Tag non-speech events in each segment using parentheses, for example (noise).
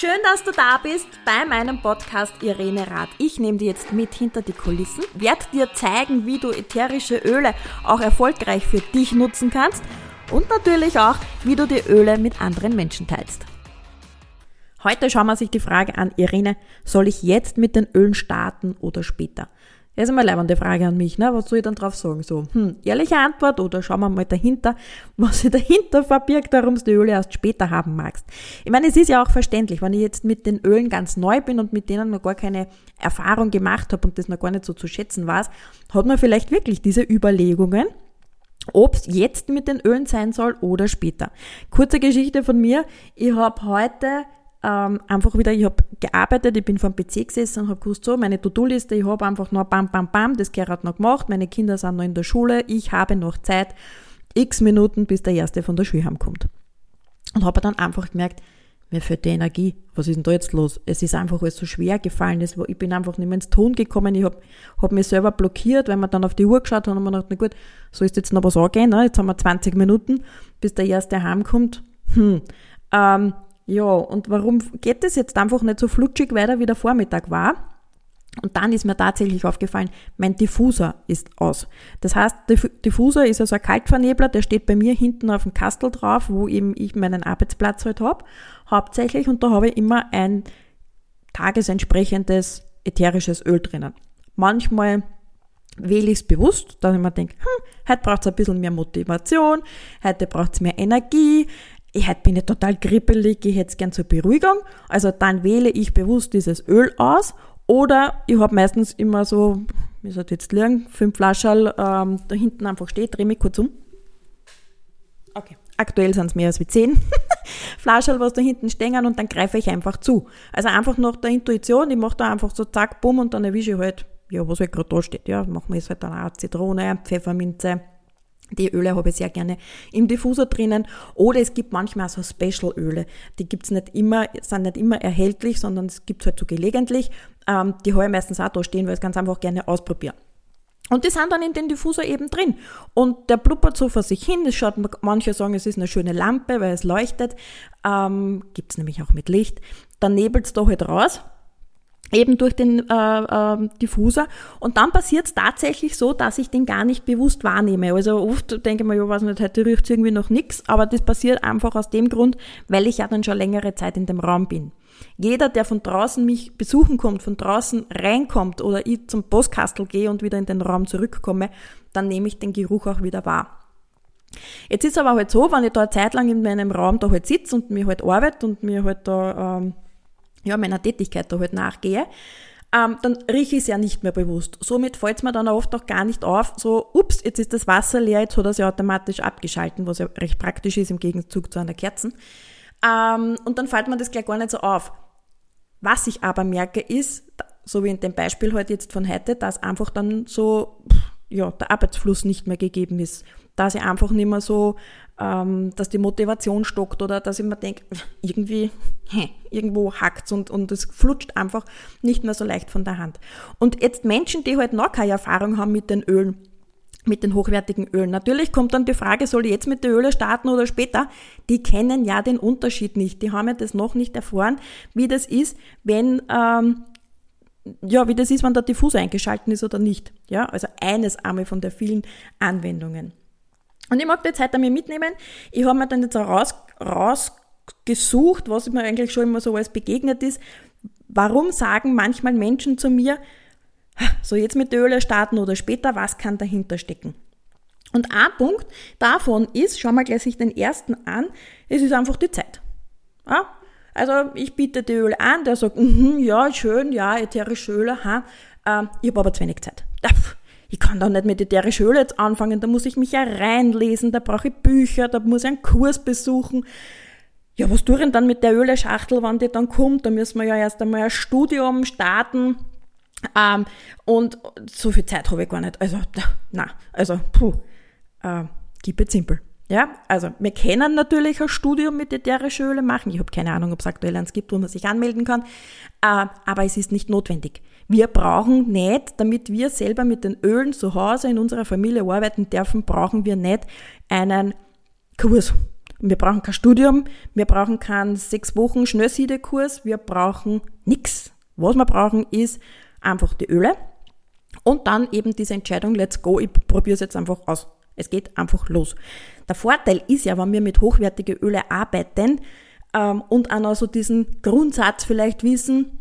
Schön, dass du da bist bei meinem Podcast Irene Rath. Ich nehme dir jetzt mit hinter die Kulissen, werde dir zeigen, wie du ätherische Öle auch erfolgreich für dich nutzen kannst und natürlich auch, wie du die Öle mit anderen Menschen teilst. Heute schauen wir sich die Frage an, Irene, soll ich jetzt mit den Ölen starten oder später? Das ist eine leibende Frage an mich, ne? Was soll ich dann drauf sagen? So, hm, ehrliche Antwort oder schauen wir mal dahinter, (laughs) was sich dahinter verbirgt, warum du die Öle erst später haben magst. Ich meine, es ist ja auch verständlich, wenn ich jetzt mit den Ölen ganz neu bin und mit denen noch gar keine Erfahrung gemacht habe und das noch gar nicht so zu schätzen weiß, hat man vielleicht wirklich diese Überlegungen, ob es jetzt mit den Ölen sein soll oder später. Kurze Geschichte von mir. Ich habe heute ähm, einfach wieder, ich habe gearbeitet, ich bin vor dem PC gesessen und habe gewusst, so, meine To-Do-Liste, ich habe einfach noch bam, bam, bam, das Gerhard noch gemacht, meine Kinder sind noch in der Schule, ich habe noch Zeit, x Minuten, bis der Erste von der Schule heimkommt. Und habe dann einfach gemerkt, mir fehlt die Energie. Was ist denn da jetzt los? Es ist einfach alles so schwer gefallen. Es, ich bin einfach nicht mehr ins Ton gekommen. Ich habe hab mich selber blockiert, weil wir dann auf die Uhr geschaut haben und man gedacht, na gut, so ist jetzt noch was angehen. Ne? Jetzt haben wir 20 Minuten, bis der Erste heimkommt. Hm. Ähm, ja, und warum geht es jetzt einfach nicht so flutschig weiter, wie der Vormittag war? Und dann ist mir tatsächlich aufgefallen, mein Diffuser ist aus. Das heißt, Diffuser ist also ein Kaltvernebler, der steht bei mir hinten auf dem Kastel drauf, wo eben ich meinen Arbeitsplatz halt habe, hauptsächlich. Und da habe ich immer ein tagesentsprechendes ätherisches Öl drinnen. Manchmal wähle ich es bewusst, dass ich mir denke, hm, heute braucht es ein bisschen mehr Motivation, heute braucht es mehr Energie, ich heute bin ich total kribbelig, ich hätte es gern zur Beruhigung. Also dann wähle ich bewusst dieses Öl aus. Oder ich habe meistens immer so, wie soll jetzt liegen, fünf Flaschen ähm, da hinten einfach steht, drehe mich kurz um. Okay. Aktuell sind es mehr als wie zehn (laughs) Flaschen, was da hinten stehen und dann greife ich einfach zu. Also einfach nach der Intuition, ich mache da einfach so zack, bumm und dann erwische ich halt, ja, was halt gerade da steht. Ja, machen wir jetzt halt dann auch Zitrone, Pfefferminze, die Öle habe ich sehr gerne im Diffuser drinnen. Oder es gibt manchmal so Special-Öle. Die gibt's nicht immer, sind nicht immer erhältlich, sondern es gibt's halt so gelegentlich. Ähm, die habe ich meistens auch da stehen, weil ich es ganz einfach gerne ausprobiere. Und die sind dann in den Diffuser eben drin. Und der blubbert so vor sich hin. Es schaut, manche sagen, es ist eine schöne Lampe, weil es leuchtet. Ähm, gibt's nämlich auch mit Licht. Dann nebelt's da halt raus eben durch den äh, äh, Diffuser. Und dann passiert es tatsächlich so, dass ich den gar nicht bewusst wahrnehme. Also oft denke ich mir, ja, weiß nicht, heute riecht irgendwie noch nichts, aber das passiert einfach aus dem Grund, weil ich ja dann schon längere Zeit in dem Raum bin. Jeder, der von draußen mich besuchen kommt, von draußen reinkommt oder ich zum Postkastel gehe und wieder in den Raum zurückkomme, dann nehme ich den Geruch auch wieder wahr. Jetzt ist aber halt so, wenn ich da eine Zeit lang in meinem Raum da halt sitze und mir halt arbeite und mir halt da ähm, ja, meiner Tätigkeit da halt nachgehe, ähm, dann rieche ich es ja nicht mehr bewusst. Somit fällt es mir dann oft auch gar nicht auf, so, ups, jetzt ist das Wasser leer, jetzt hat er sich automatisch abgeschalten, was ja recht praktisch ist im Gegenzug zu einer Kerzen. Ähm, und dann fällt mir das gleich gar nicht so auf. Was ich aber merke ist, so wie in dem Beispiel heute jetzt von heute, dass einfach dann so, ja, der Arbeitsfluss nicht mehr gegeben ist. Dass ich einfach nicht mehr so ähm, dass die Motivation stockt oder dass ich mir denke, (laughs) irgendwie, (laughs) hä, irgendwo hackt's und, und es flutscht einfach nicht mehr so leicht von der Hand. Und jetzt Menschen, die halt noch keine Erfahrung haben mit den Ölen, mit den hochwertigen Ölen. Natürlich kommt dann die Frage, soll ich jetzt mit den Ölen starten oder später? Die kennen ja den Unterschied nicht. Die haben ja das noch nicht erfahren, wie das ist, wenn, ähm, ja, wie das ist, wenn der Diffuser eingeschalten ist oder nicht. Ja, also eines einmal von der vielen Anwendungen. Und ich mag die Zeit mir mitnehmen. Ich habe mir dann jetzt auch raus, rausgesucht, was mir eigentlich schon immer so alles begegnet ist. Warum sagen manchmal Menschen zu mir, so jetzt mit der Öle starten oder später, was kann dahinter stecken? Und ein Punkt davon ist, schauen wir gleich sich den ersten an, es ist einfach die Zeit. Ja? Also ich biete die Öle an, der sagt, mm -hmm, ja, schön, ja, ätherische Öle, ha, äh, ich habe aber zu wenig Zeit (laughs) ich kann da nicht mit ätherischen Öl jetzt anfangen, da muss ich mich ja reinlesen, da brauche ich Bücher, da muss ich einen Kurs besuchen. Ja, was tue ich denn dann mit der Öleschachtel, wann die dann kommt? Da müssen wir ja erst einmal ein Studium starten. Ähm, und so viel Zeit habe ich gar nicht. Also, na, also, puh, äh, keep it simple. Ja, also wir können natürlich ein Studium mit ätherischen Öle machen. Ich habe keine Ahnung, ob es aktuell eins gibt, wo man sich anmelden kann, äh, aber es ist nicht notwendig. Wir brauchen nicht, damit wir selber mit den Ölen zu Hause in unserer Familie arbeiten dürfen, brauchen wir nicht einen Kurs Wir brauchen kein Studium, wir brauchen keinen sechs Wochen Schnellsiedekurs, wir brauchen nichts. Was wir brauchen ist einfach die Öle und dann eben diese Entscheidung, let's go, ich probiere es jetzt einfach aus. Es geht einfach los. Der Vorteil ist ja, wenn wir mit hochwertigen Öle arbeiten ähm, und auch noch so diesen Grundsatz vielleicht wissen,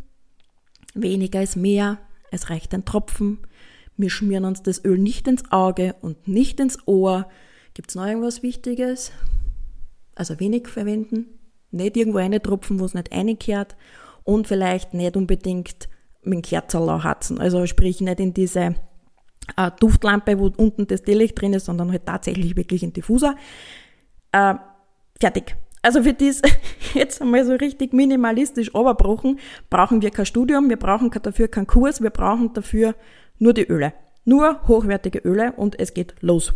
weniger ist mehr, es reicht ein Tropfen, wir schmieren uns das Öl nicht ins Auge und nicht ins Ohr. Gibt es noch irgendwas Wichtiges? Also wenig verwenden, nicht irgendwo eine Tropfen, wo es nicht reinkehrt und vielleicht nicht unbedingt mit dem Kerzerlau hatzen. Also sprich nicht in diese äh, Duftlampe, wo unten das Teelicht drin ist, sondern halt tatsächlich wirklich in Diffuser. Äh, fertig. Also für dies (laughs) jetzt einmal so richtig minimalistisch überbrochen, brauchen wir kein Studium, wir brauchen dafür keinen Kurs, wir brauchen dafür nur die Öle. Nur hochwertige Öle und es geht los.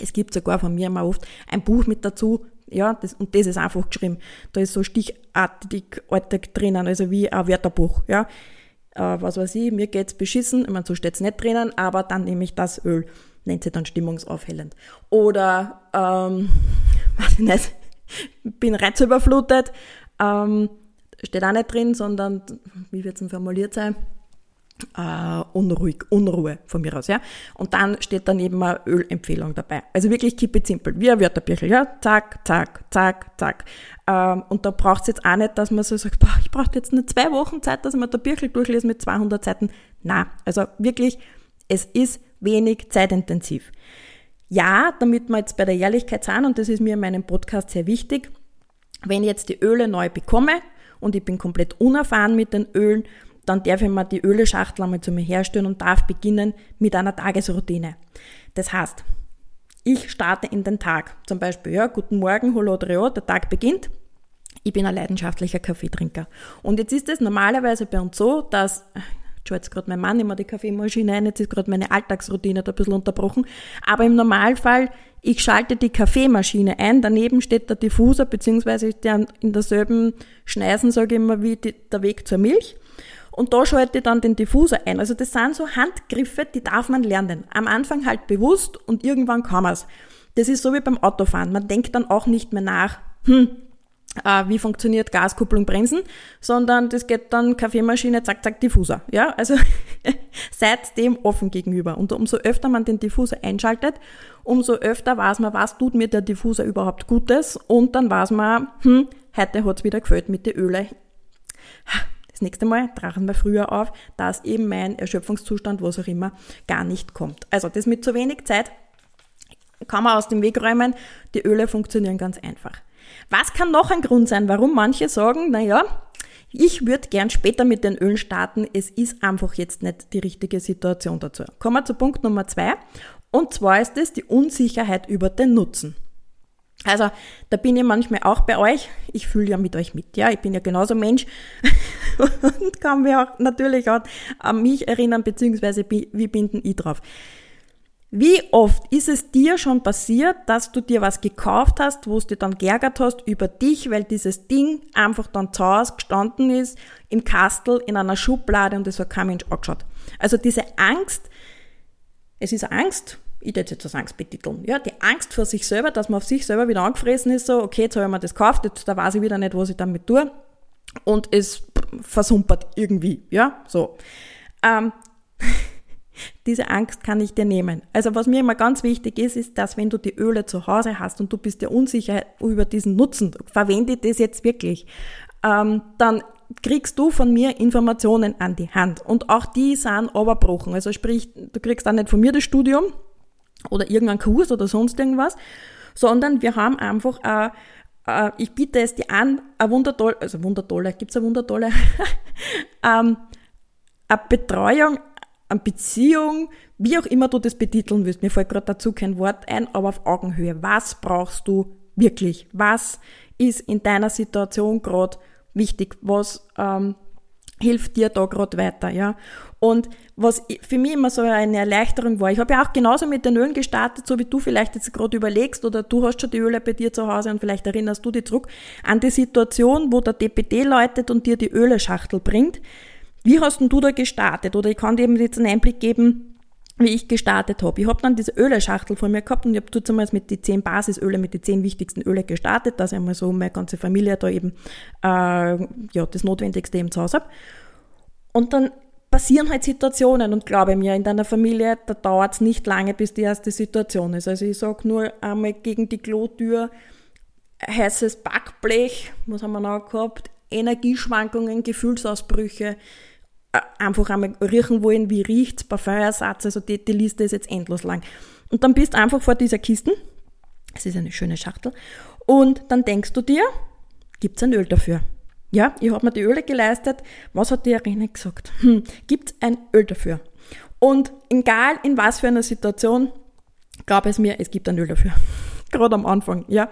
Es gibt sogar von mir mal oft ein Buch mit dazu, ja, das, und das ist einfach geschrieben. Da ist so stichartig artig drinnen, also wie ein Wörterbuch, ja äh, was weiß ich, mir geht's beschissen, ich meine, so steht's nicht drinnen, aber dann nehme ich das Öl, nennt sie dann stimmungsaufhellend. Oder, ähm, (laughs) weiß ich nicht, bin reizüberflutet, ähm, steht auch nicht drin, sondern, wie wird's denn formuliert sein? äh, unruhig, Unruhe von mir aus, ja. Und dann steht dann eben eine Ölempfehlung dabei. Also wirklich keep it simple, wie ein Wörterbüchel, ja. Zack, zack, zack, zack. Ähm, und da braucht es jetzt auch nicht, dass man so sagt, boah, ich brauche jetzt nur zwei Wochen Zeit, dass ich mir der Büchel durchlese mit 200 Seiten. Na, also wirklich, es ist wenig zeitintensiv. Ja, damit wir jetzt bei der Ehrlichkeit sind, und das ist mir in meinem Podcast sehr wichtig, wenn ich jetzt die Öle neu bekomme und ich bin komplett unerfahren mit den Ölen, dann darf ich mir die Öleschachtel einmal zu mir herstellen und darf beginnen mit einer Tagesroutine. Das heißt, ich starte in den Tag. Zum Beispiel, ja, guten Morgen, hallo, Drio, der Tag beginnt. Ich bin ein leidenschaftlicher Kaffeetrinker. Und jetzt ist es normalerweise bei uns so, dass, ich jetzt gerade mein Mann immer die Kaffeemaschine ein, jetzt ist gerade meine Alltagsroutine da ein bisschen unterbrochen. Aber im Normalfall, ich schalte die Kaffeemaschine ein, daneben steht der Diffuser, beziehungsweise der in derselben Schneisen, sage ich immer, wie die, der Weg zur Milch. Und da schalte ich dann den Diffuser ein. Also das sind so Handgriffe, die darf man lernen. Am Anfang halt bewusst und irgendwann kann man es. Das ist so wie beim Autofahren. Man denkt dann auch nicht mehr nach, hm, äh, wie funktioniert Gaskupplung, Bremsen, sondern das geht dann Kaffeemaschine, zack, zack, Diffuser. Ja, also (laughs) seid dem offen gegenüber. Und umso öfter man den Diffuser einschaltet, umso öfter weiß man, was tut mir der Diffuser überhaupt Gutes und dann weiß man, hm, heute hat's wieder gefällt mit den Öle das nächste Mal tragen wir früher auf, dass eben mein Erschöpfungszustand, was auch immer, gar nicht kommt. Also das mit zu wenig Zeit kann man aus dem Weg räumen. Die Öle funktionieren ganz einfach. Was kann noch ein Grund sein, warum manche sagen, naja, ich würde gern später mit den Ölen starten, es ist einfach jetzt nicht die richtige Situation dazu. Kommen wir zu Punkt Nummer zwei. Und zwar ist es die Unsicherheit über den Nutzen. Also da bin ich manchmal auch bei euch. Ich fühle ja mit euch mit. Ja, ich bin ja genauso Mensch (laughs) und kann mich auch natürlich auch an mich erinnern, beziehungsweise wie binden ich drauf. Wie oft ist es dir schon passiert, dass du dir was gekauft hast, wo du dann geärgert hast über dich, weil dieses Ding einfach dann zu Hause gestanden ist, im Kastel, in einer Schublade und das hat kein Mensch angeschaut. Also diese Angst, es ist Angst, ich würde jetzt als Angst betiteln. Ja, die Angst vor sich selber, dass man auf sich selber wieder angefressen ist, so, okay, jetzt habe ich mir das gekauft, jetzt da weiß ich wieder nicht, was ich damit tue. Und es versumpert irgendwie, ja, so. Ähm, (laughs) diese Angst kann ich dir nehmen. Also was mir immer ganz wichtig ist, ist, dass wenn du die Öle zu Hause hast und du bist dir unsicher über diesen Nutzen, verwende das jetzt wirklich, ähm, dann kriegst du von mir Informationen an die Hand. Und auch die sind überbrochen. Also sprich, du kriegst dann nicht von mir das Studium, oder irgendein Kurs oder sonst irgendwas, sondern wir haben einfach, äh, äh, ich biete es dir an, eine wundertolle, also wundertolle, gibt's eine wundertolle, (laughs) ähm, eine Betreuung, eine Beziehung, wie auch immer du das betiteln willst. Mir fällt gerade dazu kein Wort ein, aber auf Augenhöhe. Was brauchst du wirklich? Was ist in deiner Situation gerade wichtig? Was ähm, hilft dir da gerade weiter, ja? Und was für mich immer so eine Erleichterung war, ich habe ja auch genauso mit den Ölen gestartet, so wie du vielleicht jetzt gerade überlegst oder du hast schon die Öle bei dir zu Hause und vielleicht erinnerst du dich zurück an die Situation, wo der DPD läutet und dir die Öleschachtel bringt. Wie hast denn du da gestartet? Oder ich kann dir eben jetzt einen Einblick geben, wie ich gestartet habe. Ich habe dann diese Öleschachtel vor mir gehabt und ich habe damals mit die zehn Basisöle, mit den zehn wichtigsten Öle gestartet, dass ich einmal so meine ganze Familie da eben äh, ja, das Notwendigste eben zu Hause habe. Und dann passieren halt Situationen und glaube mir, in deiner Familie, da dauert es nicht lange, bis die erste Situation ist. Also ich sage nur einmal gegen die Klotür, heißes Backblech, was haben wir noch gehabt, Energieschwankungen, Gefühlsausbrüche, einfach einmal riechen wollen, wie riecht's, Parfümersatz, also die, die Liste ist jetzt endlos lang. Und dann bist du einfach vor dieser Kisten, es ist eine schöne Schachtel, und dann denkst du dir, gibt's ein Öl dafür? Ja, ich habe mir die Öle geleistet. Was hat die Irene gesagt? Hm, gibt ein Öl dafür? Und egal in was für einer Situation, gab es mir, es gibt ein Öl dafür. Gerade am Anfang, ja.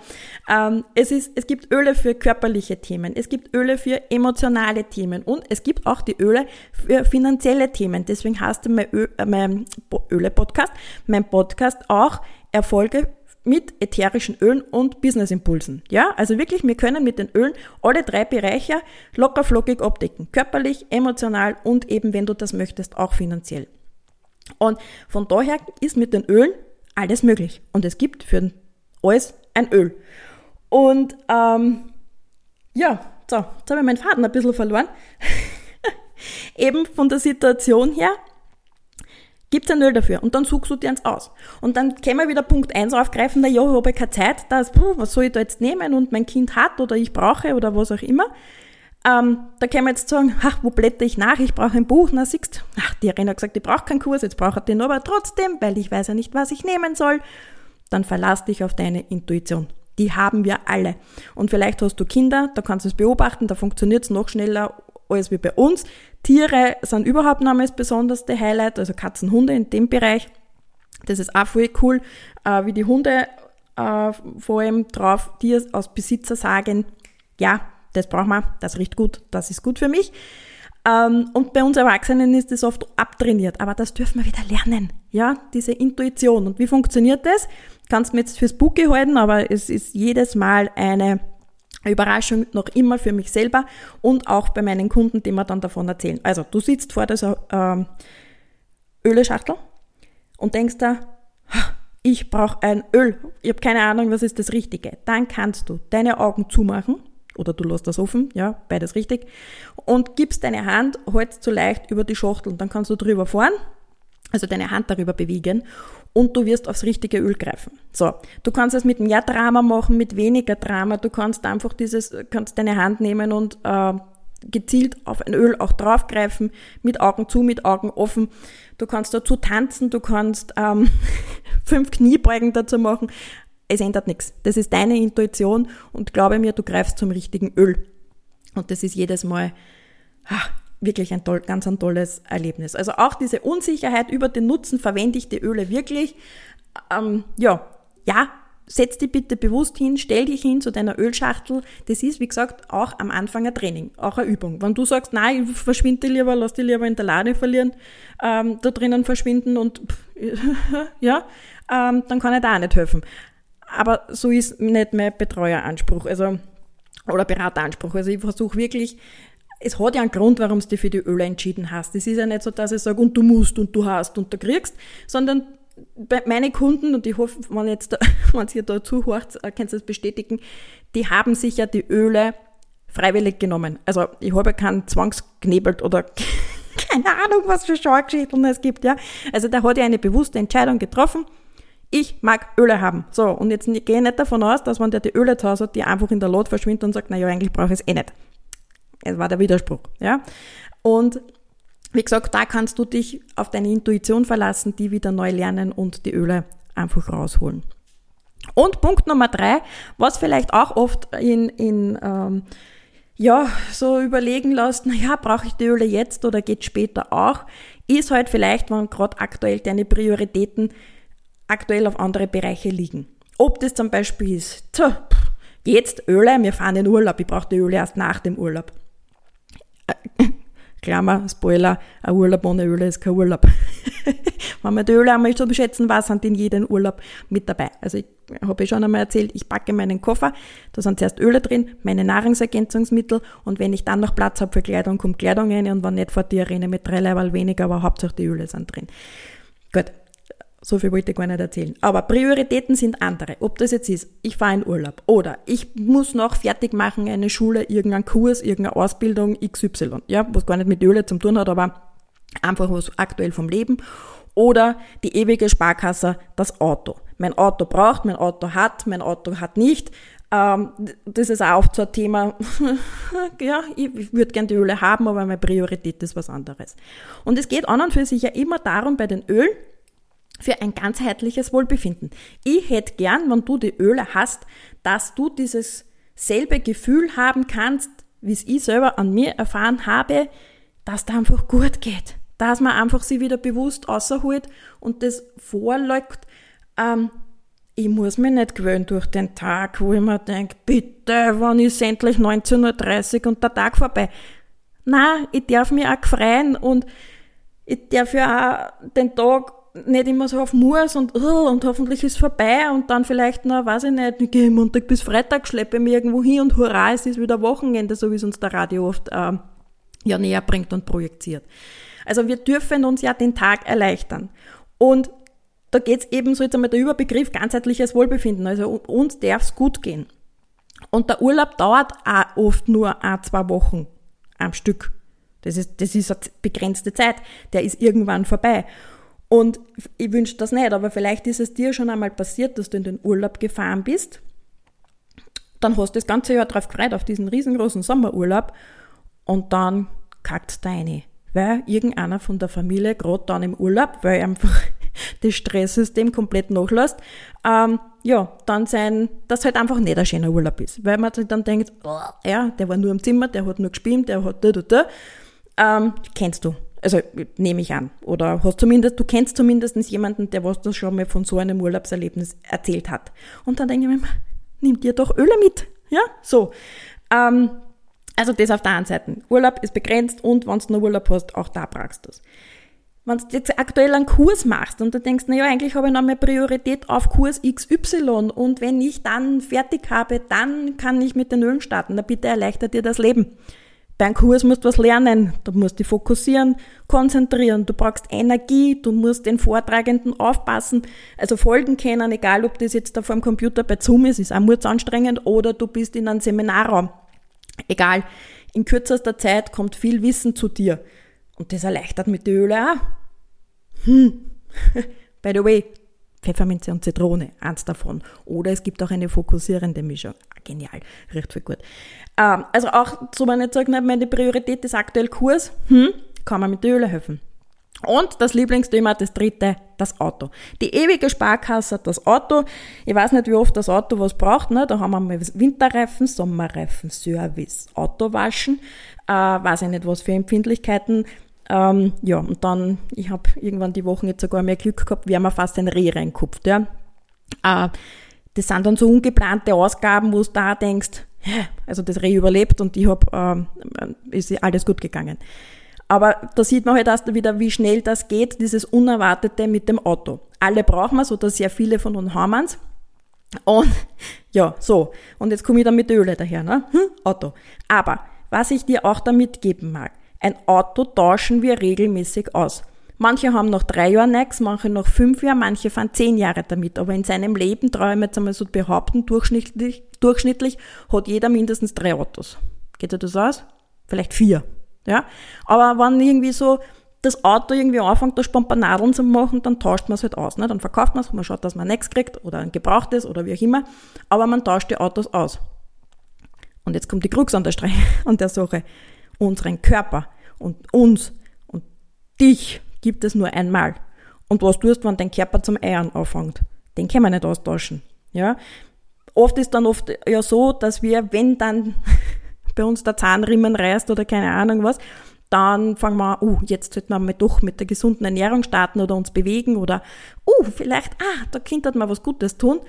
Ähm, es, ist, es gibt Öle für körperliche Themen, es gibt Öle für emotionale Themen und es gibt auch die Öle für finanzielle Themen. Deswegen heißt mein, Ö, äh, mein Öle-Podcast, mein Podcast auch Erfolge mit ätherischen Ölen und Business-Impulsen. Ja, also wirklich, wir können mit den Ölen alle drei Bereiche locker flockig abdecken. Körperlich, emotional und eben, wenn du das möchtest, auch finanziell. Und von daher ist mit den Ölen alles möglich. Und es gibt für alles ein Öl. Und ähm, ja, so, jetzt habe ich meinen Faden ein bisschen verloren. (laughs) eben von der Situation her Gibt ein Öl dafür und dann suchst du dir eins aus. Und dann können wir wieder Punkt 1 aufgreifen, na ja, ich habe keine Zeit, das, puh, was soll ich da jetzt nehmen und mein Kind hat oder ich brauche oder was auch immer. Ähm, da können wir jetzt sagen, ach, wo blätter ich nach, ich brauche ein Buch, na siehst ach, die Arena hat gesagt, ich brauche keinen Kurs, jetzt brauche ich den aber trotzdem, weil ich weiß ja nicht, was ich nehmen soll. Dann verlass dich auf deine Intuition. Die haben wir alle. Und vielleicht hast du Kinder, da kannst du es beobachten, da funktioniert es noch schneller als wie bei uns. Tiere sind überhaupt noch das besonderste Highlight, also Katzen, Hunde in dem Bereich. Das ist auch voll cool, äh, wie die Hunde äh, vor allem drauf, die aus Besitzer sagen, ja, das brauchen wir, das riecht gut, das ist gut für mich. Ähm, und bei uns Erwachsenen ist das oft abtrainiert, aber das dürfen wir wieder lernen, ja, diese Intuition. Und wie funktioniert das? Kannst du mir jetzt fürs Buch halten, aber es ist jedes Mal eine Überraschung noch immer für mich selber und auch bei meinen Kunden, die mir dann davon erzählen. Also du sitzt vor dieser ähm, Öleschachtel und denkst da, ich brauche ein Öl, ich habe keine Ahnung, was ist das Richtige. Dann kannst du deine Augen zumachen oder du lässt das offen, ja, beides richtig, und gibst deine Hand, hältst so leicht über die Schachtel und dann kannst du drüber fahren, also deine Hand darüber bewegen und du wirst aufs richtige Öl greifen. So, du kannst es mit mehr Drama machen, mit weniger Drama. Du kannst einfach dieses, kannst deine Hand nehmen und äh, gezielt auf ein Öl auch draufgreifen, mit Augen zu, mit Augen offen. Du kannst dazu tanzen, du kannst ähm, (laughs) fünf Kniebeugen dazu machen. Es ändert nichts. Das ist deine Intuition und glaube mir, du greifst zum richtigen Öl. Und das ist jedes Mal ach, wirklich ein toll, ganz ein tolles Erlebnis. Also auch diese Unsicherheit über den Nutzen, verwende ich die Öle wirklich? Ähm, ja, ja, setz dich bitte bewusst hin, stell dich hin zu deiner Ölschachtel. Das ist, wie gesagt, auch am Anfang ein Training, auch eine Übung. Wenn du sagst, nein, ich verschwinde lieber, lass dich lieber in der Lade verlieren, ähm, da drinnen verschwinden und (laughs) ja, ähm, dann kann ich da auch nicht helfen. Aber so ist nicht mein Betreueranspruch, also oder Berateranspruch. Also ich versuche wirklich es hat ja einen Grund, warum du dich für die Öle entschieden hast. Es ist ja nicht so, dass ich sage, und du musst und du hast und du kriegst, sondern meine Kunden, und ich hoffe, wenn jetzt, (laughs) wenn ihr da zuhört, äh, könnt ihr das bestätigen, die haben sich ja die Öle freiwillig genommen. Also ich habe keinen Zwangsknebelt oder (laughs) keine Ahnung, was für Schaugeschichten es gibt, ja. Also da hat er eine bewusste Entscheidung getroffen. Ich mag Öle haben. So, und jetzt gehe ich nicht davon aus, dass wenn der die Öle zu Hause hat, die einfach in der Lot verschwindet und sagt, naja, eigentlich brauche ich es eh nicht. Es war der Widerspruch, ja. Und wie gesagt, da kannst du dich auf deine Intuition verlassen, die wieder neu lernen und die Öle einfach rausholen. Und Punkt Nummer drei, was vielleicht auch oft in, in ähm, ja, so überlegen lässt, naja, brauche ich die Öle jetzt oder geht später auch, ist halt vielleicht, wenn gerade aktuell deine Prioritäten aktuell auf andere Bereiche liegen. Ob das zum Beispiel ist, tja, jetzt Öle, wir fahren in Urlaub, ich brauche die Öle erst nach dem Urlaub. (laughs) Klammer, Spoiler, ein Urlaub ohne Öle ist kein Urlaub. (laughs) Wenn man die Öle einmal so beschätzen, was sind in jedem Urlaub mit dabei. Also ich habe ich schon einmal erzählt, ich packe meinen Koffer, da sind zuerst Öle drin, meine Nahrungsergänzungsmittel und wenn ich dann noch Platz habe für Kleidung, kommt Kleidung rein und wenn nicht, fährt die Arena mit drei Level weniger, aber hauptsächlich die Öle sind drin. Gut, so viel wollte ich gar nicht erzählen. Aber Prioritäten sind andere. Ob das jetzt ist, ich fahre in Urlaub oder ich muss noch fertig machen eine Schule, irgendeinen Kurs, irgendeine Ausbildung XY. Ja, was gar nicht mit Öle zu tun hat, aber einfach was aktuell vom Leben. Oder die ewige Sparkasse, das Auto. Mein Auto braucht, mein Auto hat, mein Auto hat nicht. Ähm, das ist auch oft so ein Thema, (laughs) ja, ich würde gerne die Öle haben, aber meine Priorität ist was anderes. Und es geht an und für sich ja immer darum bei den Ölen, für ein ganzheitliches Wohlbefinden. Ich hätte gern, wenn du die Öle hast, dass du dieses selbe Gefühl haben kannst, wie es ich selber an mir erfahren habe, dass da einfach gut geht. Dass man einfach sie wieder bewusst außerholt und das vorlegt, ähm, ich muss mich nicht gewöhnen durch den Tag, wo ich mir denke, bitte, wann ist endlich 19.30 Uhr und der Tag vorbei. Na, ich darf mich auch freuen und ich darf ja auch den Tag nicht immer so auf Muss und, oh, und hoffentlich ist vorbei und dann vielleicht noch, weiß ich nicht, ich gehe Montag bis Freitag, schleppe mich irgendwo hin und hurra, es ist wieder Wochenende, so wie es uns der Radio oft äh, ja näher bringt und projiziert. Also wir dürfen uns ja den Tag erleichtern. Und da geht es eben so jetzt einmal der Überbegriff ganzheitliches Wohlbefinden. Also uns darf es gut gehen. Und der Urlaub dauert auch oft nur ein, zwei Wochen am Stück. Das ist, das ist eine begrenzte Zeit. Der ist irgendwann vorbei. Und ich wünsche das nicht, aber vielleicht ist es dir schon einmal passiert, dass du in den Urlaub gefahren bist. Dann hast du das ganze Jahr drauf gefreut, auf diesen riesengroßen Sommerurlaub. Und dann kackt deine. Weil irgendeiner von der Familie gerade dann im Urlaub, weil einfach (laughs) das Stresssystem komplett nachlässt, ähm, ja, dann sein, dass halt einfach nicht ein schöner Urlaub ist. Weil man dann denkt, oh, ja, der war nur im Zimmer, der hat nur gespielt, der hat da, da, da. Ähm, kennst du. Also nehme ich an. Oder hast zumindest, du kennst zumindest jemanden, der was das schon mal von so einem Urlaubserlebnis erzählt hat. Und dann denke ich mir, nimm dir doch Öle mit. Ja, so. Ähm, also das auf der einen Seite. Urlaub ist begrenzt und wenn du noch Urlaub hast, auch da brauchst du es wenn du jetzt aktuell einen Kurs machst und du denkst, naja, eigentlich habe ich noch mehr Priorität auf Kurs XY und wenn ich dann fertig habe, dann kann ich mit den Ölen starten. Na bitte erleichtert dir das Leben. Beim Kurs musst du was lernen, du musst dich fokussieren, konzentrieren, du brauchst Energie, du musst den Vortragenden aufpassen, also folgen können, egal ob das jetzt da vor dem Computer bei Zoom ist, ist auch anstrengend, oder du bist in einem Seminarraum. Egal, in kürzester Zeit kommt viel Wissen zu dir. Und das erleichtert mit den Öle auch. Hm. (laughs) By the way, Pfefferminze und Zitrone, eins davon. Oder es gibt auch eine fokussierende Mischung. Ah, genial, riecht viel gut. Ähm, also auch, man nicht sagt, meine Priorität ist aktuell Kurs, hm, kann man mit den Öle helfen. Und das Lieblingsthema, das dritte, das Auto. Die ewige Sparkasse, das Auto. Ich weiß nicht, wie oft das Auto was braucht. Ne? Da haben wir mal Winterreifen, Sommerreifen, Service, Autowaschen. Äh, weiß ich nicht, was für Empfindlichkeiten ähm, ja, und dann, ich habe irgendwann die Wochen jetzt sogar mehr Glück gehabt, wir haben fast ein Reh reinkupft. Ja. Äh, das sind dann so ungeplante Ausgaben, wo du da denkst, also das Reh überlebt und ich habe, äh, ist alles gut gegangen. Aber da sieht man halt erst wieder, wie schnell das geht, dieses Unerwartete mit dem Auto. Alle brauchen wir oder sehr viele von uns haben es. Und ja, so. Und jetzt komme ich dann mit Öle daher, ne? Hm, Auto. Aber was ich dir auch damit geben mag, ein Auto tauschen wir regelmäßig aus. Manche haben noch drei Jahre nichts, manche noch fünf Jahre, manche fahren zehn Jahre damit. Aber in seinem Leben, traue ich mir jetzt einmal so behaupten, durchschnittlich, durchschnittlich hat jeder mindestens drei Autos. Geht dir das aus? Vielleicht vier. Ja? Aber wenn irgendwie so das Auto irgendwie anfängt, da Spompanadeln zu machen, dann tauscht man es halt aus. Ne? Dann verkauft man es, man schaut, dass man nichts kriegt oder ein gebrauchtes oder wie auch immer. Aber man tauscht die Autos aus. Und jetzt kommt die Krux an der, Strecke, (laughs) an der Sache unseren Körper und uns und dich gibt es nur einmal. Und was tust, wenn dein Körper zum Eiern anfängt? Den kann man nicht austauschen. Ja? Oft ist dann oft ja so, dass wir, wenn dann (laughs) bei uns der Zahnriemen reißt oder keine Ahnung was, dann fangen wir an, uh, jetzt sollten wir mal doch mit der gesunden Ernährung starten oder uns bewegen oder, uh, vielleicht, ah, da könnte man was Gutes tun.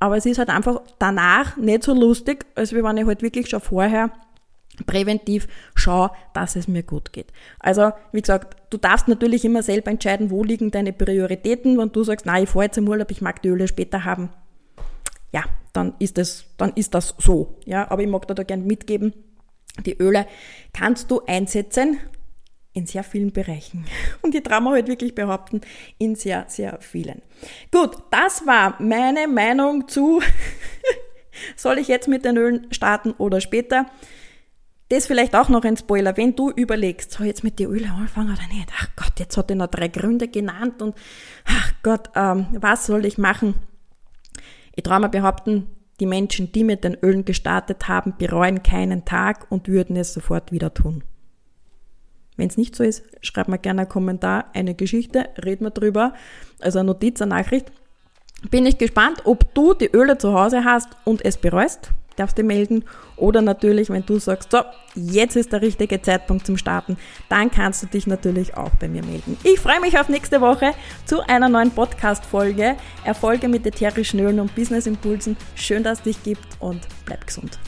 Aber es ist halt einfach danach nicht so lustig, als wenn ich halt wirklich schon vorher präventiv schau, dass es mir gut geht. Also, wie gesagt, du darfst natürlich immer selber entscheiden, wo liegen deine Prioritäten. Wenn du sagst, nein, ich fahre jetzt im Urlaub, ich mag die Öle später haben, ja, dann ist das, dann ist das so. Ja, aber ich mag dir da gerne mitgeben, die Öle kannst du einsetzen, in sehr vielen Bereichen. (laughs) Und die trauen wir halt wirklich behaupten, in sehr, sehr vielen. Gut, das war meine Meinung zu, (laughs) soll ich jetzt mit den Ölen starten oder später? Das vielleicht auch noch ein Spoiler, wenn du überlegst, soll ich jetzt mit den Ölen anfangen oder nicht? Ach Gott, jetzt hat er noch drei Gründe genannt und ach Gott, ähm, was soll ich machen? Ich traue mir behaupten, die Menschen, die mit den Ölen gestartet haben, bereuen keinen Tag und würden es sofort wieder tun. Wenn es nicht so ist, schreib mir gerne einen Kommentar, eine Geschichte, red mal drüber, also eine Notiz, eine Nachricht. Bin ich gespannt, ob du die Öle zu Hause hast und es bereust darfst du melden. Oder natürlich, wenn du sagst, so, jetzt ist der richtige Zeitpunkt zum Starten, dann kannst du dich natürlich auch bei mir melden. Ich freue mich auf nächste Woche zu einer neuen Podcast-Folge. Erfolge mit ätherischen Ölen und Business-Impulsen. Schön, dass es dich gibt und bleib gesund.